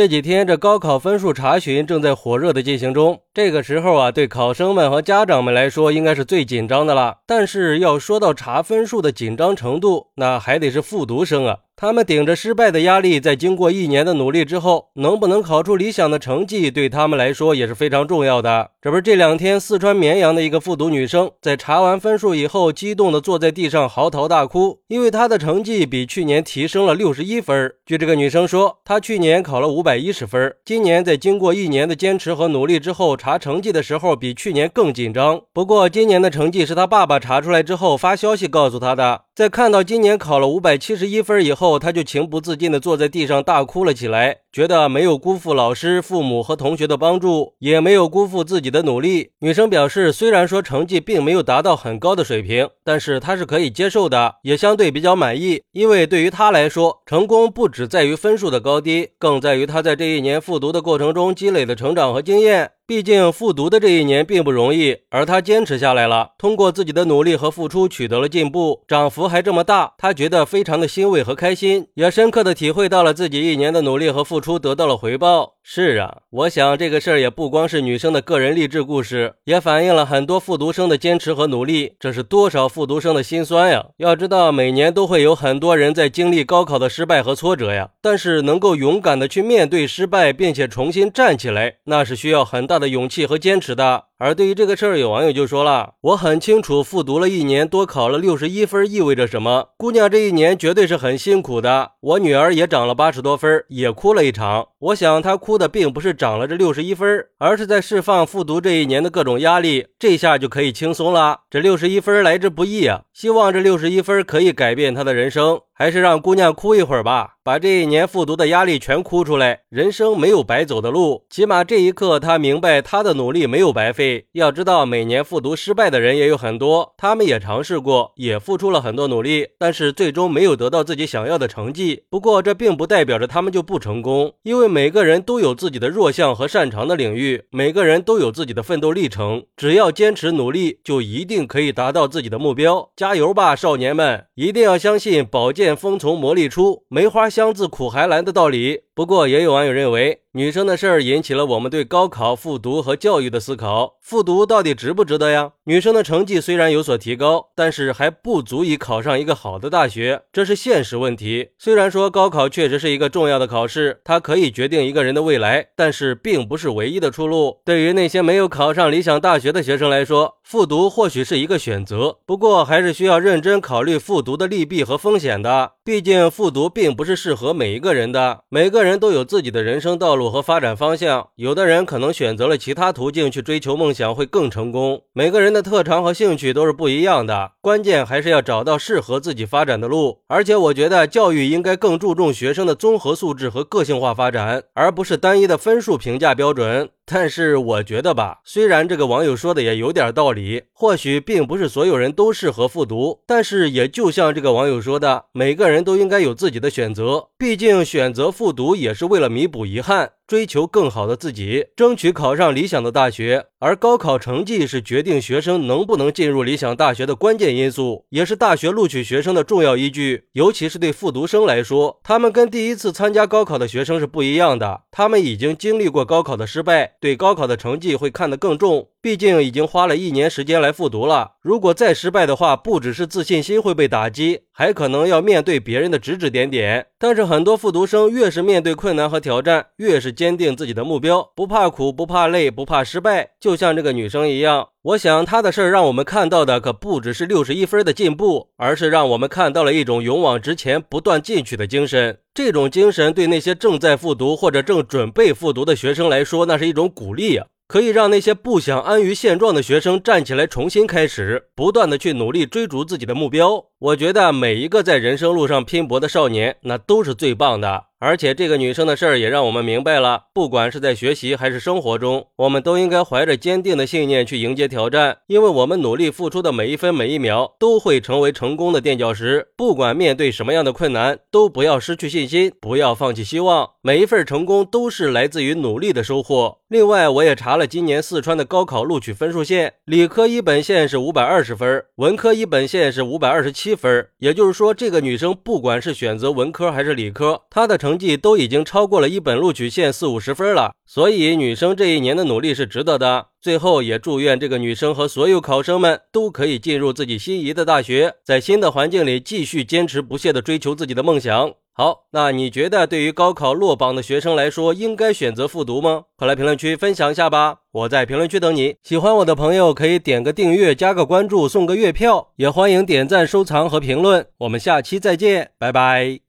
这几天这高考分数查询正在火热的进行中，这个时候啊，对考生们和家长们来说，应该是最紧张的了。但是要说到查分数的紧张程度，那还得是复读生啊。他们顶着失败的压力，在经过一年的努力之后，能不能考出理想的成绩，对他们来说也是非常重要的。这不是这两天四川绵阳的一个复读女生，在查完分数以后，激动的坐在地上嚎啕大哭，因为她的成绩比去年提升了六十一分。据这个女生说，她去年考了五百百一十分，今年在经过一年的坚持和努力之后，查成绩的时候比去年更紧张。不过今年的成绩是他爸爸查出来之后发消息告诉他的。在看到今年考了五百七十一分以后，他就情不自禁地坐在地上大哭了起来，觉得没有辜负老师、父母和同学的帮助，也没有辜负自己的努力。女生表示，虽然说成绩并没有达到很高的水平，但是她是可以接受的，也相对比较满意。因为对于她来说，成功不只在于分数的高低，更在于她在这一年复读的过程中积累的成长和经验。毕竟复读的这一年并不容易，而他坚持下来了，通过自己的努力和付出取得了进步，涨幅还这么大，他觉得非常的欣慰和开心，也深刻的体会到了自己一年的努力和付出得到了回报。是啊，我想这个事儿也不光是女生的个人励志故事，也反映了很多复读生的坚持和努力。这是多少复读生的心酸呀！要知道，每年都会有很多人在经历高考的失败和挫折呀，但是能够勇敢的去面对失败，并且重新站起来，那是需要很大的勇气和坚持的。而对于这个事儿，有网友就说了：“我很清楚，复读了一年，多考了六十一分意味着什么。姑娘这一年绝对是很辛苦的。我女儿也涨了八十多分，也哭了一场。我想她哭的并不是涨了这六十一分，而是在释放复读这一年的各种压力。这下就可以轻松了。这六十一分来之不易啊！希望这六十一分可以改变她的人生。”还是让姑娘哭一会儿吧，把这一年复读的压力全哭出来。人生没有白走的路，起码这一刻她明白她的努力没有白费。要知道，每年复读失败的人也有很多，他们也尝试过，也付出了很多努力，但是最终没有得到自己想要的成绩。不过这并不代表着他们就不成功，因为每个人都有自己的弱项和擅长的领域，每个人都有自己的奋斗历程。只要坚持努力，就一定可以达到自己的目标。加油吧，少年们！一定要相信宝剑。锋从磨砺出，梅花香自苦寒来的道理。不过，也有网友认为，女生的事儿引起了我们对高考、复读和教育的思考。复读到底值不值得呀？女生的成绩虽然有所提高，但是还不足以考上一个好的大学，这是现实问题。虽然说高考确实是一个重要的考试，它可以决定一个人的未来，但是并不是唯一的出路。对于那些没有考上理想大学的学生来说，复读或许是一个选择，不过还是需要认真考虑复读的利弊和风险的。毕竟复读并不是适合每一个人的，每个人。都有自己的人生道路和发展方向，有的人可能选择了其他途径去追求梦想，会更成功。每个人的特长和兴趣都是不一样的，关键还是要找到适合自己发展的路。而且，我觉得教育应该更注重学生的综合素质和个性化发展，而不是单一的分数评价标准。但是我觉得吧，虽然这个网友说的也有点道理，或许并不是所有人都适合复读，但是也就像这个网友说的，每个人都应该有自己的选择，毕竟选择复读也是为了弥补遗憾。追求更好的自己，争取考上理想的大学。而高考成绩是决定学生能不能进入理想大学的关键因素，也是大学录取学生的重要依据。尤其是对复读生来说，他们跟第一次参加高考的学生是不一样的。他们已经经历过高考的失败，对高考的成绩会看得更重。毕竟已经花了一年时间来复读了，如果再失败的话，不只是自信心会被打击，还可能要面对别人的指指点点。但是很多复读生越是面对困难和挑战，越是坚定自己的目标，不怕苦，不怕累，不怕失败。就像这个女生一样，我想她的事儿让我们看到的可不只是六十一分的进步，而是让我们看到了一种勇往直前、不断进取的精神。这种精神对那些正在复读或者正准备复读的学生来说，那是一种鼓励呀。可以让那些不想安于现状的学生站起来，重新开始，不断的去努力追逐自己的目标。我觉得每一个在人生路上拼搏的少年，那都是最棒的。而且这个女生的事儿也让我们明白了，不管是在学习还是生活中，我们都应该怀着坚定的信念去迎接挑战，因为我们努力付出的每一分每一秒都会成为成功的垫脚石。不管面对什么样的困难，都不要失去信心，不要放弃希望。每一份成功都是来自于努力的收获。另外，我也查了今年四川的高考录取分数线，理科一本线是五百二十分，文科一本线是五百二十七。一分，也就是说，这个女生不管是选择文科还是理科，她的成绩都已经超过了一本录取线四五十分了。所以，女生这一年的努力是值得的。最后，也祝愿这个女生和所有考生们都可以进入自己心仪的大学，在新的环境里继续坚持不懈地追求自己的梦想。好，那你觉得对于高考落榜的学生来说，应该选择复读吗？快来评论区分享一下吧！我在评论区等你。喜欢我的朋友可以点个订阅、加个关注、送个月票，也欢迎点赞、收藏和评论。我们下期再见，拜拜。